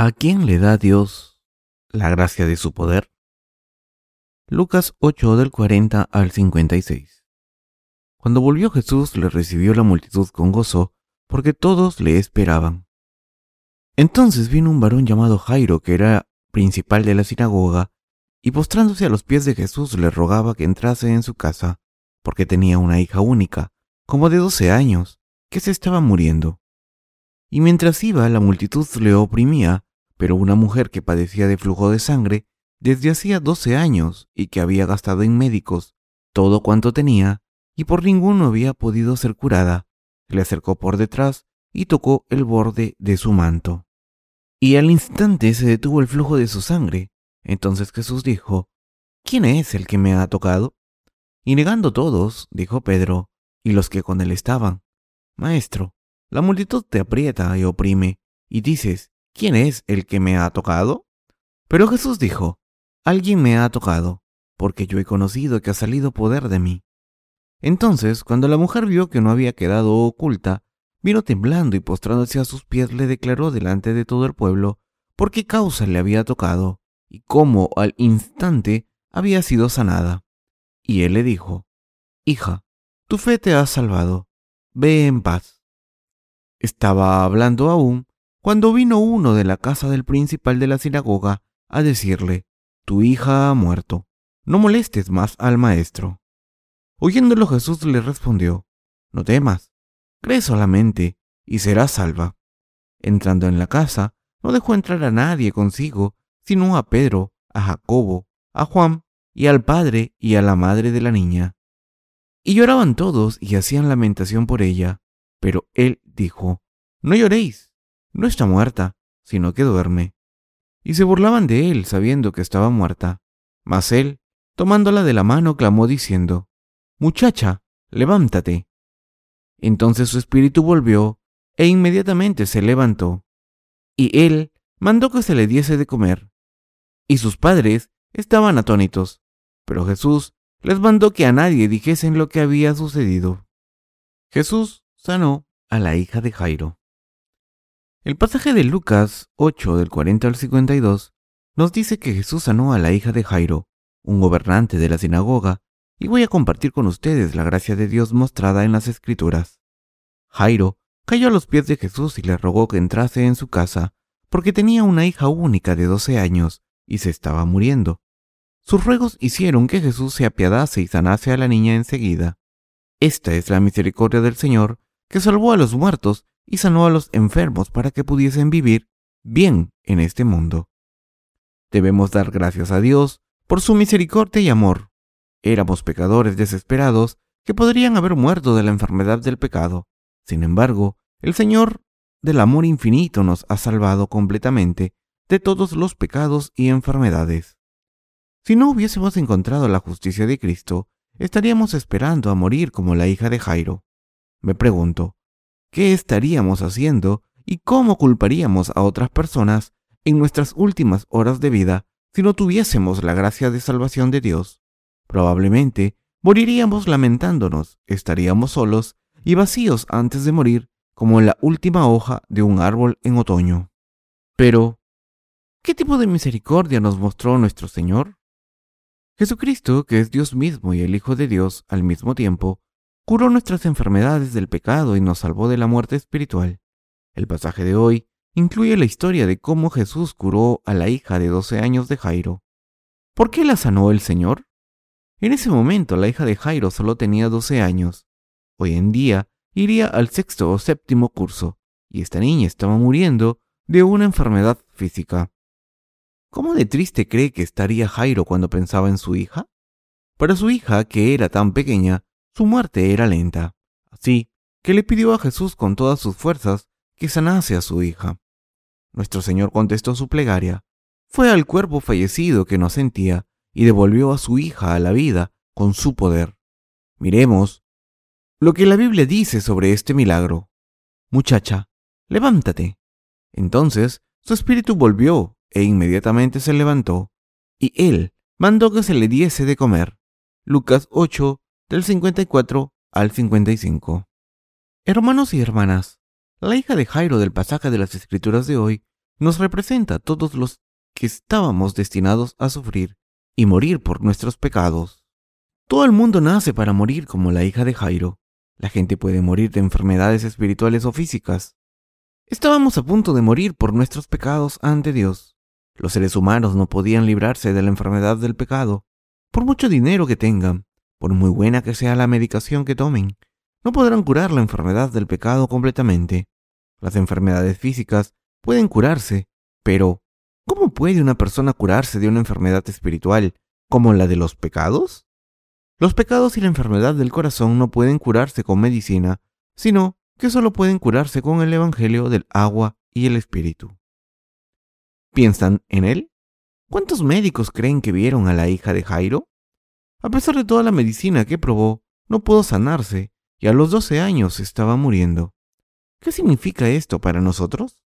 ¿A quién le da Dios la gracia de su poder? Lucas 8 del 40 al 56. Cuando volvió Jesús le recibió la multitud con gozo, porque todos le esperaban. Entonces vino un varón llamado Jairo, que era principal de la sinagoga, y postrándose a los pies de Jesús le rogaba que entrase en su casa, porque tenía una hija única, como de doce años, que se estaba muriendo. Y mientras iba, la multitud le oprimía, pero una mujer que padecía de flujo de sangre desde hacía doce años y que había gastado en médicos todo cuanto tenía y por ninguno había podido ser curada, le acercó por detrás y tocó el borde de su manto. Y al instante se detuvo el flujo de su sangre. Entonces Jesús dijo, ¿quién es el que me ha tocado? Y negando todos, dijo Pedro, y los que con él estaban, Maestro, la multitud te aprieta y oprime, y dices, ¿quién es el que me ha tocado? Pero Jesús dijo, alguien me ha tocado, porque yo he conocido que ha salido poder de mí. Entonces, cuando la mujer vio que no había quedado oculta, vino temblando y postrándose a sus pies le declaró delante de todo el pueblo por qué causa le había tocado y cómo al instante había sido sanada. Y él le dijo, Hija, tu fe te ha salvado, ve en paz. Estaba hablando aún cuando vino uno de la casa del principal de la sinagoga a decirle, Tu hija ha muerto, no molestes más al maestro. Oyéndolo Jesús le respondió, No temas, cree solamente y serás salva. Entrando en la casa, no dejó entrar a nadie consigo, sino a Pedro, a Jacobo, a Juan y al padre y a la madre de la niña. Y lloraban todos y hacían lamentación por ella. Pero él dijo, No lloréis, no está muerta, sino que duerme. Y se burlaban de él, sabiendo que estaba muerta. Mas él, tomándola de la mano, clamó diciendo, Muchacha, levántate. Entonces su espíritu volvió, e inmediatamente se levantó. Y él mandó que se le diese de comer. Y sus padres estaban atónitos, pero Jesús les mandó que a nadie dijesen lo que había sucedido. Jesús sanó a la hija de Jairo. El pasaje de Lucas 8 del 40 al 52 nos dice que Jesús sanó a la hija de Jairo, un gobernante de la sinagoga, y voy a compartir con ustedes la gracia de Dios mostrada en las Escrituras. Jairo cayó a los pies de Jesús y le rogó que entrase en su casa, porque tenía una hija única de doce años y se estaba muriendo. Sus ruegos hicieron que Jesús se apiadase y sanase a la niña enseguida. Esta es la misericordia del Señor que salvó a los muertos y sanó a los enfermos para que pudiesen vivir bien en este mundo. Debemos dar gracias a Dios por su misericordia y amor. Éramos pecadores desesperados que podrían haber muerto de la enfermedad del pecado. Sin embargo, el Señor del amor infinito nos ha salvado completamente de todos los pecados y enfermedades. Si no hubiésemos encontrado la justicia de Cristo, estaríamos esperando a morir como la hija de Jairo. Me pregunto, ¿qué estaríamos haciendo y cómo culparíamos a otras personas en nuestras últimas horas de vida si no tuviésemos la gracia de salvación de Dios? Probablemente moriríamos lamentándonos, estaríamos solos y vacíos antes de morir como la última hoja de un árbol en otoño. Pero, ¿qué tipo de misericordia nos mostró nuestro Señor? Jesucristo, que es Dios mismo y el Hijo de Dios al mismo tiempo, curó nuestras enfermedades del pecado y nos salvó de la muerte espiritual. El pasaje de hoy incluye la historia de cómo Jesús curó a la hija de 12 años de Jairo. ¿Por qué la sanó el Señor? En ese momento la hija de Jairo solo tenía 12 años. Hoy en día iría al sexto o séptimo curso, y esta niña estaba muriendo de una enfermedad física. ¿Cómo de triste cree que estaría Jairo cuando pensaba en su hija? Para su hija, que era tan pequeña, su muerte era lenta, así que le pidió a Jesús con todas sus fuerzas que sanase a su hija. Nuestro Señor contestó su plegaria, fue al cuerpo fallecido que no sentía y devolvió a su hija a la vida con su poder. Miremos lo que la Biblia dice sobre este milagro. Muchacha, levántate. Entonces su espíritu volvió e inmediatamente se levantó, y él mandó que se le diese de comer. Lucas 8, del 54 al 55. Hermanos y hermanas, la hija de Jairo del pasaje de las Escrituras de hoy nos representa a todos los que estábamos destinados a sufrir y morir por nuestros pecados. Todo el mundo nace para morir como la hija de Jairo. La gente puede morir de enfermedades espirituales o físicas. Estábamos a punto de morir por nuestros pecados ante Dios. Los seres humanos no podían librarse de la enfermedad del pecado. Por mucho dinero que tengan, por muy buena que sea la medicación que tomen, no podrán curar la enfermedad del pecado completamente. Las enfermedades físicas pueden curarse, pero ¿cómo puede una persona curarse de una enfermedad espiritual como la de los pecados? Los pecados y la enfermedad del corazón no pueden curarse con medicina, sino que solo pueden curarse con el Evangelio del agua y el Espíritu. ¿Piensan en él? ¿Cuántos médicos creen que vieron a la hija de Jairo? A pesar de toda la medicina que probó, no pudo sanarse y a los 12 años estaba muriendo. ¿Qué significa esto para nosotros?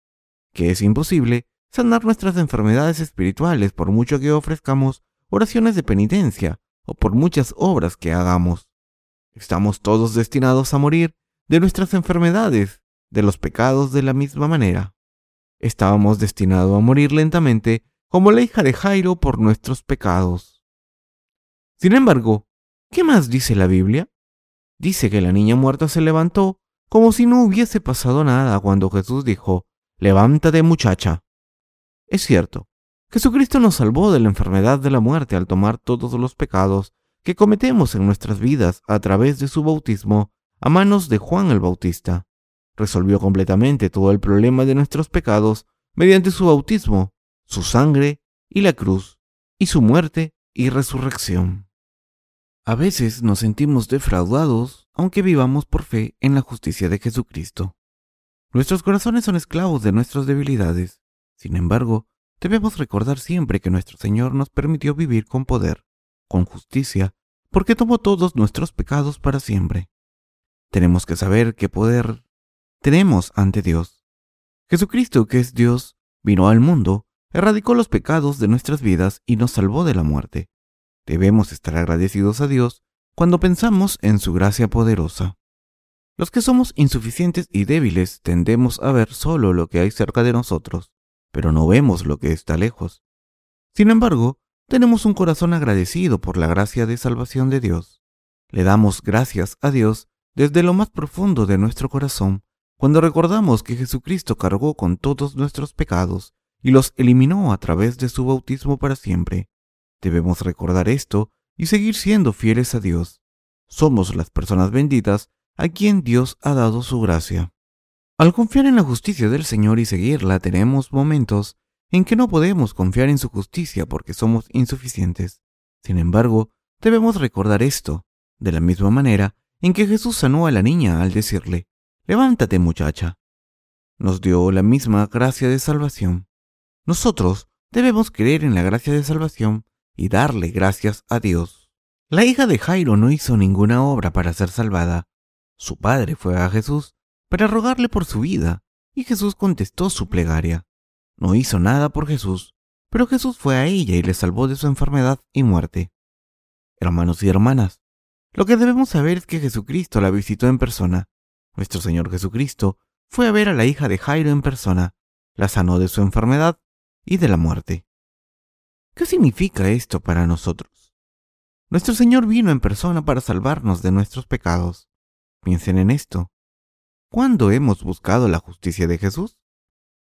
Que es imposible sanar nuestras enfermedades espirituales por mucho que ofrezcamos oraciones de penitencia o por muchas obras que hagamos. Estamos todos destinados a morir de nuestras enfermedades, de los pecados de la misma manera. Estábamos destinados a morir lentamente como la hija de Jairo por nuestros pecados. Sin embargo, ¿qué más dice la Biblia? Dice que la niña muerta se levantó como si no hubiese pasado nada cuando Jesús dijo, Levántate muchacha. Es cierto, Jesucristo nos salvó de la enfermedad de la muerte al tomar todos los pecados que cometemos en nuestras vidas a través de su bautismo a manos de Juan el Bautista. Resolvió completamente todo el problema de nuestros pecados mediante su bautismo, su sangre y la cruz, y su muerte y resurrección. A veces nos sentimos defraudados aunque vivamos por fe en la justicia de Jesucristo. Nuestros corazones son esclavos de nuestras debilidades. Sin embargo, Debemos recordar siempre que nuestro Señor nos permitió vivir con poder, con justicia, porque tomó todos nuestros pecados para siempre. Tenemos que saber qué poder tenemos ante Dios. Jesucristo, que es Dios, vino al mundo, erradicó los pecados de nuestras vidas y nos salvó de la muerte. Debemos estar agradecidos a Dios cuando pensamos en su gracia poderosa. Los que somos insuficientes y débiles tendemos a ver solo lo que hay cerca de nosotros pero no vemos lo que está lejos. Sin embargo, tenemos un corazón agradecido por la gracia de salvación de Dios. Le damos gracias a Dios desde lo más profundo de nuestro corazón cuando recordamos que Jesucristo cargó con todos nuestros pecados y los eliminó a través de su bautismo para siempre. Debemos recordar esto y seguir siendo fieles a Dios. Somos las personas benditas a quien Dios ha dado su gracia. Al confiar en la justicia del Señor y seguirla, tenemos momentos en que no podemos confiar en su justicia porque somos insuficientes. Sin embargo, debemos recordar esto, de la misma manera en que Jesús sanó a la niña al decirle, Levántate muchacha. Nos dio la misma gracia de salvación. Nosotros debemos creer en la gracia de salvación y darle gracias a Dios. La hija de Jairo no hizo ninguna obra para ser salvada. Su padre fue a Jesús para rogarle por su vida, y Jesús contestó su plegaria. No hizo nada por Jesús, pero Jesús fue a ella y le salvó de su enfermedad y muerte. Hermanos y hermanas, lo que debemos saber es que Jesucristo la visitó en persona. Nuestro Señor Jesucristo fue a ver a la hija de Jairo en persona, la sanó de su enfermedad y de la muerte. ¿Qué significa esto para nosotros? Nuestro Señor vino en persona para salvarnos de nuestros pecados. Piensen en esto. ¿Cuándo hemos buscado la justicia de Jesús?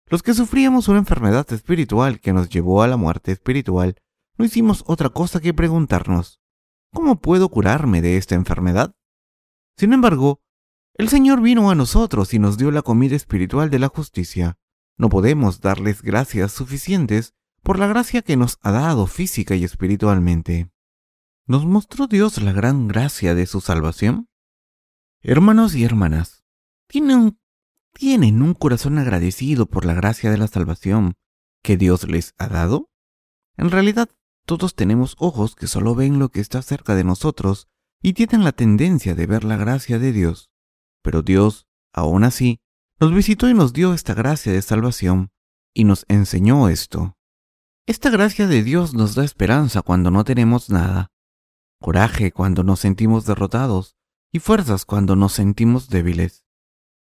Los que sufríamos una enfermedad espiritual que nos llevó a la muerte espiritual, no hicimos otra cosa que preguntarnos, ¿cómo puedo curarme de esta enfermedad? Sin embargo, el Señor vino a nosotros y nos dio la comida espiritual de la justicia. No podemos darles gracias suficientes por la gracia que nos ha dado física y espiritualmente. ¿Nos mostró Dios la gran gracia de su salvación? Hermanos y hermanas, ¿Tienen un, corazón agradecido por la gracia de la salvación que Dios les ha dado? En realidad, todos tenemos ojos que solo ven lo que está cerca de nosotros y tienen la tendencia de ver la gracia de Dios. Pero Dios, aún así, nos visitó y nos dio esta gracia de salvación y nos enseñó esto. Esta gracia de Dios nos da esperanza cuando no tenemos nada, coraje cuando nos sentimos derrotados y fuerzas cuando nos sentimos débiles.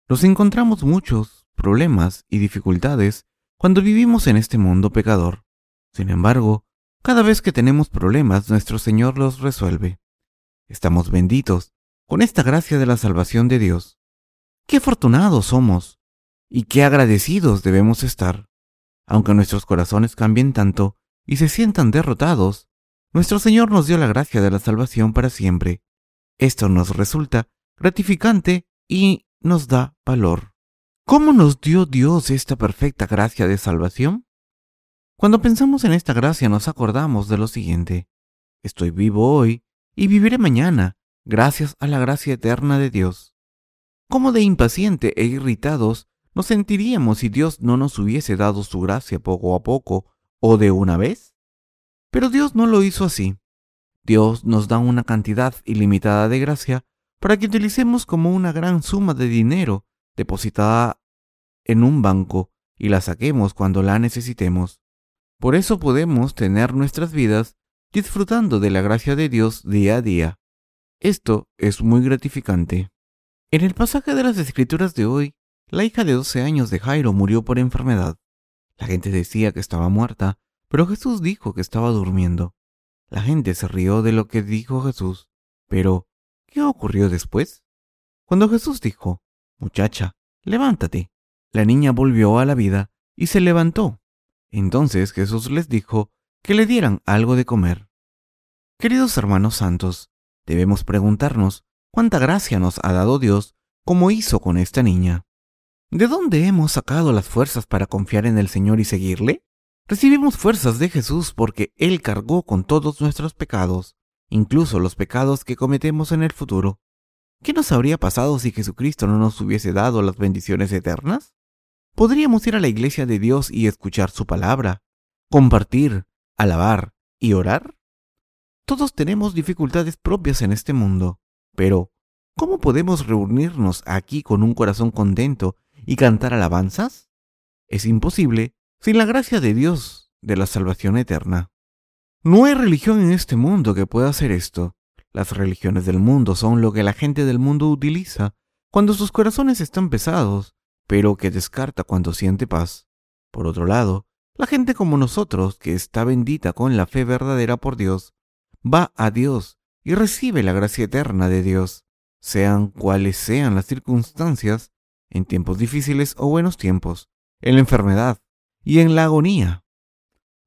Nos encontramos muchos problemas y dificultades cuando vivimos en este mundo pecador. Sin embargo, cada vez que tenemos problemas, nuestro Señor los resuelve. Estamos benditos con esta gracia de la salvación de Dios. Qué afortunados somos y qué agradecidos debemos estar. Aunque nuestros corazones cambien tanto y se sientan derrotados, nuestro Señor nos dio la gracia de la salvación para siempre. Esto nos resulta gratificante y nos da valor. ¿Cómo nos dio Dios esta perfecta gracia de salvación? Cuando pensamos en esta gracia nos acordamos de lo siguiente. Estoy vivo hoy y viviré mañana, gracias a la gracia eterna de Dios. ¿Cómo de impaciente e irritados nos sentiríamos si Dios no nos hubiese dado su gracia poco a poco o de una vez? Pero Dios no lo hizo así. Dios nos da una cantidad ilimitada de gracia para que utilicemos como una gran suma de dinero depositada en un banco y la saquemos cuando la necesitemos. Por eso podemos tener nuestras vidas disfrutando de la gracia de Dios día a día. Esto es muy gratificante. En el pasaje de las escrituras de hoy, la hija de 12 años de Jairo murió por enfermedad. La gente decía que estaba muerta, pero Jesús dijo que estaba durmiendo. La gente se rió de lo que dijo Jesús. Pero, ¿qué ocurrió después? Cuando Jesús dijo, Muchacha, levántate, la niña volvió a la vida y se levantó. Entonces Jesús les dijo que le dieran algo de comer. Queridos hermanos santos, debemos preguntarnos cuánta gracia nos ha dado Dios como hizo con esta niña. ¿De dónde hemos sacado las fuerzas para confiar en el Señor y seguirle? Recibimos fuerzas de Jesús porque Él cargó con todos nuestros pecados, incluso los pecados que cometemos en el futuro. ¿Qué nos habría pasado si Jesucristo no nos hubiese dado las bendiciones eternas? ¿Podríamos ir a la iglesia de Dios y escuchar su palabra, compartir, alabar y orar? Todos tenemos dificultades propias en este mundo, pero ¿cómo podemos reunirnos aquí con un corazón contento y cantar alabanzas? Es imposible sin la gracia de Dios de la salvación eterna. No hay religión en este mundo que pueda hacer esto. Las religiones del mundo son lo que la gente del mundo utiliza cuando sus corazones están pesados, pero que descarta cuando siente paz. Por otro lado, la gente como nosotros, que está bendita con la fe verdadera por Dios, va a Dios y recibe la gracia eterna de Dios, sean cuales sean las circunstancias, en tiempos difíciles o buenos tiempos, en la enfermedad, y en la agonía.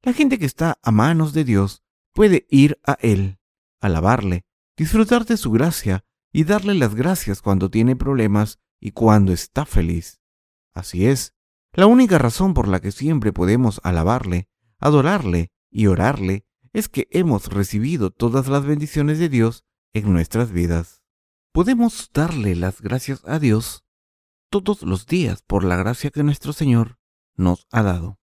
La gente que está a manos de Dios puede ir a Él, alabarle, disfrutar de su gracia y darle las gracias cuando tiene problemas y cuando está feliz. Así es, la única razón por la que siempre podemos alabarle, adorarle y orarle es que hemos recibido todas las bendiciones de Dios en nuestras vidas. Podemos darle las gracias a Dios todos los días por la gracia que nuestro Señor nos ha dado.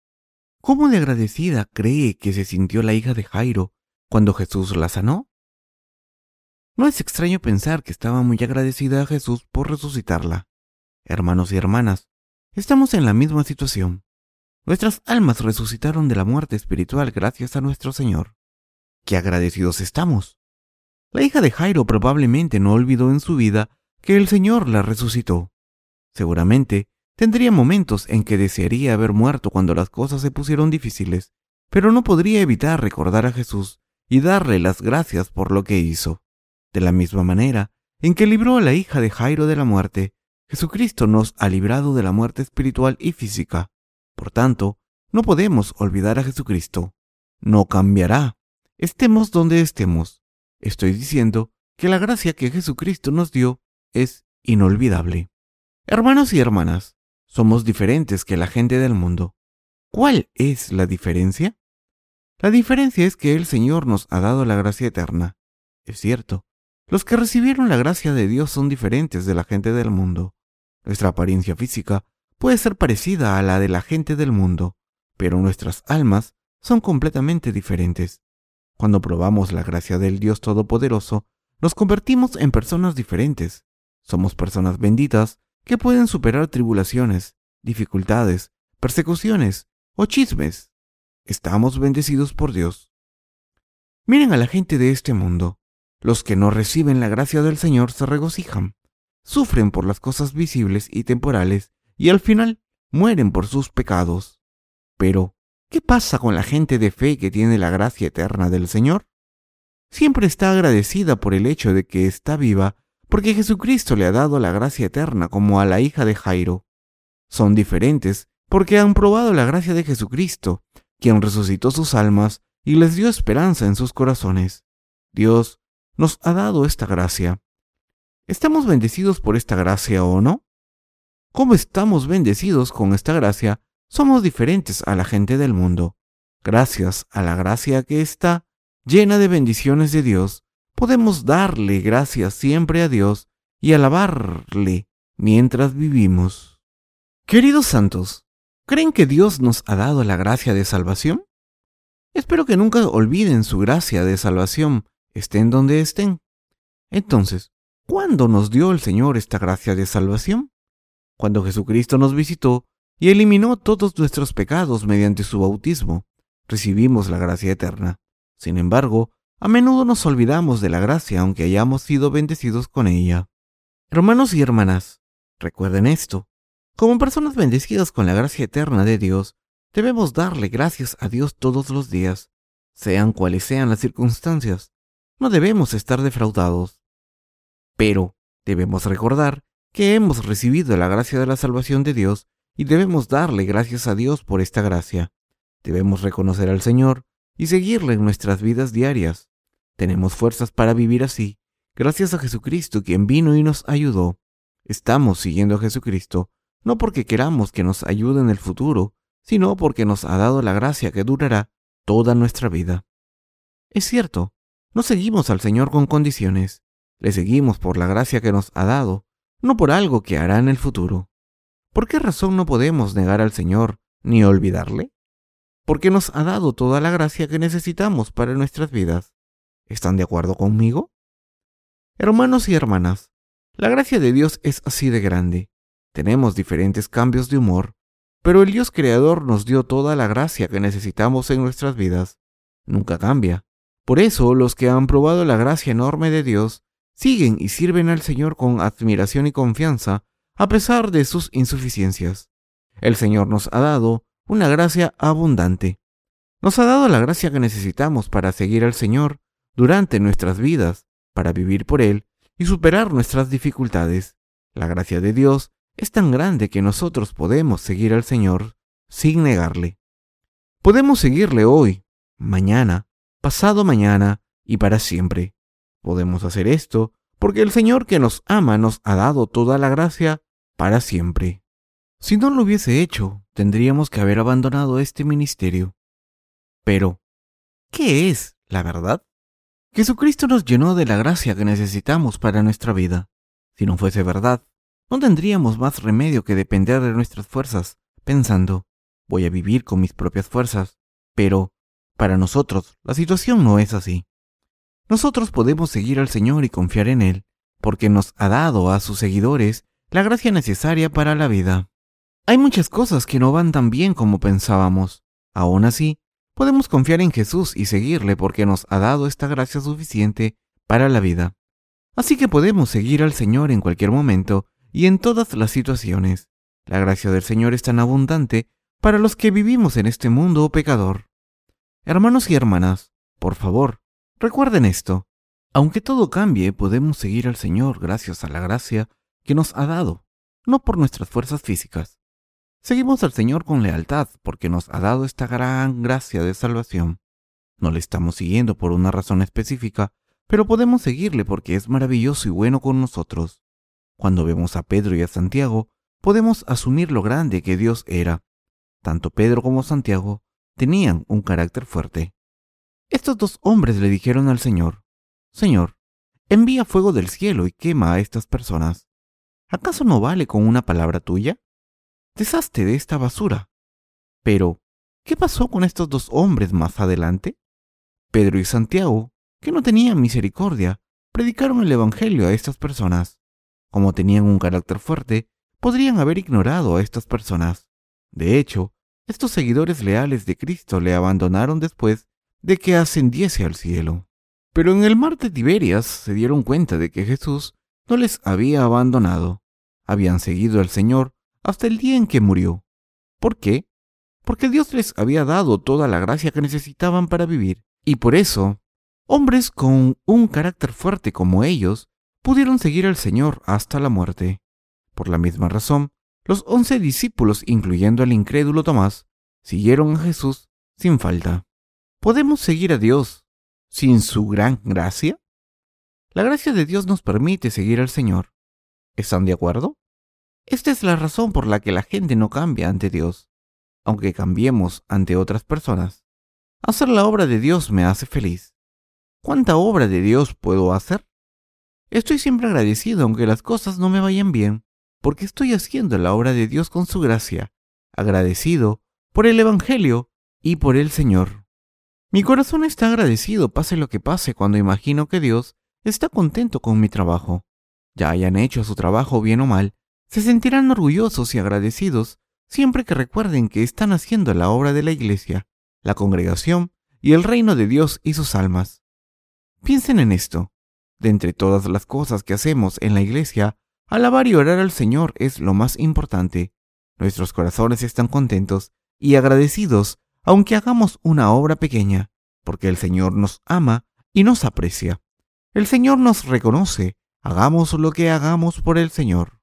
¿Cómo de agradecida cree que se sintió la hija de Jairo cuando Jesús la sanó? No es extraño pensar que estaba muy agradecida a Jesús por resucitarla. Hermanos y hermanas, estamos en la misma situación. Nuestras almas resucitaron de la muerte espiritual gracias a nuestro Señor. ¡Qué agradecidos estamos! La hija de Jairo probablemente no olvidó en su vida que el Señor la resucitó. Seguramente Tendría momentos en que desearía haber muerto cuando las cosas se pusieron difíciles, pero no podría evitar recordar a Jesús y darle las gracias por lo que hizo. De la misma manera en que libró a la hija de Jairo de la muerte, Jesucristo nos ha librado de la muerte espiritual y física. Por tanto, no podemos olvidar a Jesucristo. No cambiará. Estemos donde estemos. Estoy diciendo que la gracia que Jesucristo nos dio es inolvidable. Hermanos y hermanas, somos diferentes que la gente del mundo. ¿Cuál es la diferencia? La diferencia es que el Señor nos ha dado la gracia eterna. Es cierto, los que recibieron la gracia de Dios son diferentes de la gente del mundo. Nuestra apariencia física puede ser parecida a la de la gente del mundo, pero nuestras almas son completamente diferentes. Cuando probamos la gracia del Dios Todopoderoso, nos convertimos en personas diferentes. Somos personas benditas que pueden superar tribulaciones, dificultades, persecuciones o chismes. Estamos bendecidos por Dios. Miren a la gente de este mundo. Los que no reciben la gracia del Señor se regocijan, sufren por las cosas visibles y temporales y al final mueren por sus pecados. Pero, ¿qué pasa con la gente de fe que tiene la gracia eterna del Señor? Siempre está agradecida por el hecho de que está viva porque Jesucristo le ha dado la gracia eterna como a la hija de Jairo. Son diferentes porque han probado la gracia de Jesucristo, quien resucitó sus almas y les dio esperanza en sus corazones. Dios nos ha dado esta gracia. ¿Estamos bendecidos por esta gracia o no? ¿Cómo estamos bendecidos con esta gracia? Somos diferentes a la gente del mundo. Gracias a la gracia que está llena de bendiciones de Dios, podemos darle gracias siempre a Dios y alabarle mientras vivimos. Queridos santos, ¿creen que Dios nos ha dado la gracia de salvación? Espero que nunca olviden su gracia de salvación, estén donde estén. Entonces, ¿cuándo nos dio el Señor esta gracia de salvación? Cuando Jesucristo nos visitó y eliminó todos nuestros pecados mediante su bautismo, recibimos la gracia eterna. Sin embargo, a menudo nos olvidamos de la gracia aunque hayamos sido bendecidos con ella. Hermanos y hermanas, recuerden esto. Como personas bendecidas con la gracia eterna de Dios, debemos darle gracias a Dios todos los días, sean cuales sean las circunstancias. No debemos estar defraudados. Pero debemos recordar que hemos recibido la gracia de la salvación de Dios y debemos darle gracias a Dios por esta gracia. Debemos reconocer al Señor y seguirle en nuestras vidas diarias. Tenemos fuerzas para vivir así, gracias a Jesucristo quien vino y nos ayudó. Estamos siguiendo a Jesucristo, no porque queramos que nos ayude en el futuro, sino porque nos ha dado la gracia que durará toda nuestra vida. Es cierto, no seguimos al Señor con condiciones, le seguimos por la gracia que nos ha dado, no por algo que hará en el futuro. ¿Por qué razón no podemos negar al Señor ni olvidarle? Porque nos ha dado toda la gracia que necesitamos para nuestras vidas. ¿Están de acuerdo conmigo? Hermanos y hermanas, la gracia de Dios es así de grande. Tenemos diferentes cambios de humor, pero el Dios creador nos dio toda la gracia que necesitamos en nuestras vidas. Nunca cambia. Por eso los que han probado la gracia enorme de Dios siguen y sirven al Señor con admiración y confianza a pesar de sus insuficiencias. El Señor nos ha dado una gracia abundante. Nos ha dado la gracia que necesitamos para seguir al Señor durante nuestras vidas para vivir por Él y superar nuestras dificultades. La gracia de Dios es tan grande que nosotros podemos seguir al Señor sin negarle. Podemos seguirle hoy, mañana, pasado mañana y para siempre. Podemos hacer esto porque el Señor que nos ama nos ha dado toda la gracia para siempre. Si no lo hubiese hecho, tendríamos que haber abandonado este ministerio. Pero, ¿qué es la verdad? Jesucristo nos llenó de la gracia que necesitamos para nuestra vida. Si no fuese verdad, no tendríamos más remedio que depender de nuestras fuerzas, pensando, voy a vivir con mis propias fuerzas. Pero, para nosotros, la situación no es así. Nosotros podemos seguir al Señor y confiar en Él, porque nos ha dado a sus seguidores la gracia necesaria para la vida. Hay muchas cosas que no van tan bien como pensábamos. Aún así, podemos confiar en Jesús y seguirle porque nos ha dado esta gracia suficiente para la vida. Así que podemos seguir al Señor en cualquier momento y en todas las situaciones. La gracia del Señor es tan abundante para los que vivimos en este mundo pecador. Hermanos y hermanas, por favor, recuerden esto. Aunque todo cambie, podemos seguir al Señor gracias a la gracia que nos ha dado, no por nuestras fuerzas físicas. Seguimos al Señor con lealtad porque nos ha dado esta gran gracia de salvación. No le estamos siguiendo por una razón específica, pero podemos seguirle porque es maravilloso y bueno con nosotros. Cuando vemos a Pedro y a Santiago, podemos asumir lo grande que Dios era. Tanto Pedro como Santiago tenían un carácter fuerte. Estos dos hombres le dijeron al Señor, Señor, envía fuego del cielo y quema a estas personas. ¿Acaso no vale con una palabra tuya? Deshazte de esta basura. Pero, ¿qué pasó con estos dos hombres más adelante? Pedro y Santiago, que no tenían misericordia, predicaron el Evangelio a estas personas. Como tenían un carácter fuerte, podrían haber ignorado a estas personas. De hecho, estos seguidores leales de Cristo le abandonaron después de que ascendiese al cielo. Pero en el mar de Tiberias se dieron cuenta de que Jesús no les había abandonado. Habían seguido al Señor hasta el día en que murió. ¿Por qué? porque Dios les había dado toda la gracia que necesitaban para vivir, y por eso, hombres con un carácter fuerte como ellos pudieron seguir al Señor hasta la muerte. Por la misma razón, los once discípulos, incluyendo al incrédulo Tomás, siguieron a Jesús sin falta. ¿Podemos seguir a Dios sin su gran gracia? La gracia de Dios nos permite seguir al Señor. ¿Están de acuerdo? Esta es la razón por la que la gente no cambia ante Dios, aunque cambiemos ante otras personas. Hacer la obra de Dios me hace feliz. ¿Cuánta obra de Dios puedo hacer? Estoy siempre agradecido aunque las cosas no me vayan bien, porque estoy haciendo la obra de Dios con su gracia, agradecido por el Evangelio y por el Señor. Mi corazón está agradecido pase lo que pase cuando imagino que Dios está contento con mi trabajo. Ya hayan hecho su trabajo bien o mal, se sentirán orgullosos y agradecidos siempre que recuerden que están haciendo la obra de la Iglesia, la congregación y el reino de Dios y sus almas. Piensen en esto. De entre todas las cosas que hacemos en la Iglesia, alabar y orar al Señor es lo más importante. Nuestros corazones están contentos y agradecidos aunque hagamos una obra pequeña, porque el Señor nos ama y nos aprecia. El Señor nos reconoce, hagamos lo que hagamos por el Señor.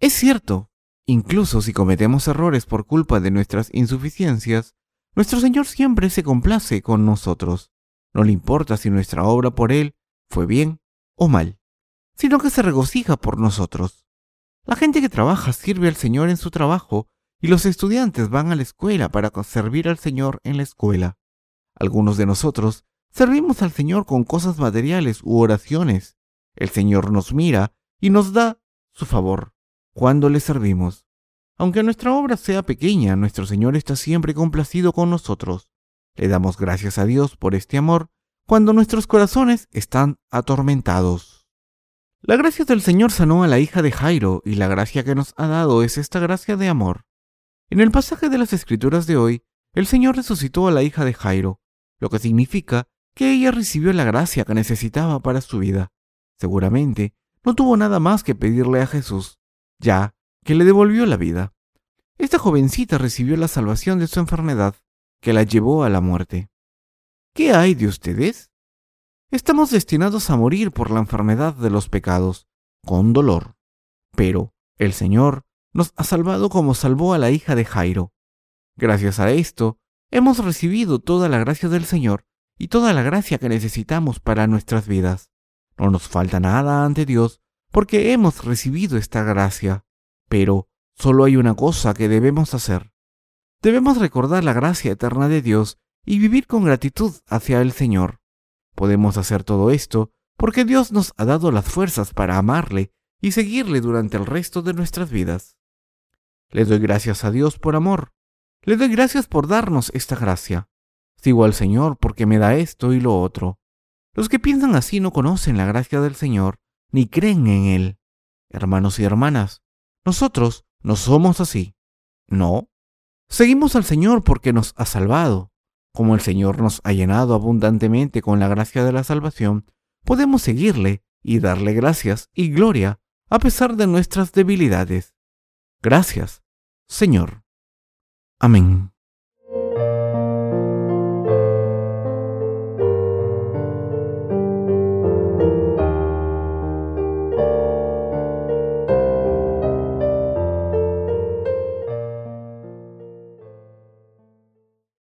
Es cierto, incluso si cometemos errores por culpa de nuestras insuficiencias, nuestro Señor siempre se complace con nosotros. No le importa si nuestra obra por Él fue bien o mal, sino que se regocija por nosotros. La gente que trabaja sirve al Señor en su trabajo y los estudiantes van a la escuela para servir al Señor en la escuela. Algunos de nosotros servimos al Señor con cosas materiales u oraciones. El Señor nos mira y nos da su favor cuando le servimos. Aunque nuestra obra sea pequeña, nuestro Señor está siempre complacido con nosotros. Le damos gracias a Dios por este amor cuando nuestros corazones están atormentados. La gracia del Señor sanó a la hija de Jairo y la gracia que nos ha dado es esta gracia de amor. En el pasaje de las Escrituras de hoy, el Señor resucitó a la hija de Jairo, lo que significa que ella recibió la gracia que necesitaba para su vida. Seguramente no tuvo nada más que pedirle a Jesús, ya que le devolvió la vida. Esta jovencita recibió la salvación de su enfermedad, que la llevó a la muerte. ¿Qué hay de ustedes? Estamos destinados a morir por la enfermedad de los pecados, con dolor. Pero el Señor nos ha salvado como salvó a la hija de Jairo. Gracias a esto, hemos recibido toda la gracia del Señor y toda la gracia que necesitamos para nuestras vidas. No nos falta nada ante Dios porque hemos recibido esta gracia. Pero solo hay una cosa que debemos hacer. Debemos recordar la gracia eterna de Dios y vivir con gratitud hacia el Señor. Podemos hacer todo esto porque Dios nos ha dado las fuerzas para amarle y seguirle durante el resto de nuestras vidas. Le doy gracias a Dios por amor. Le doy gracias por darnos esta gracia. Sigo al Señor porque me da esto y lo otro. Los que piensan así no conocen la gracia del Señor ni creen en Él. Hermanos y hermanas, nosotros no somos así. No. Seguimos al Señor porque nos ha salvado. Como el Señor nos ha llenado abundantemente con la gracia de la salvación, podemos seguirle y darle gracias y gloria a pesar de nuestras debilidades. Gracias, Señor. Amén.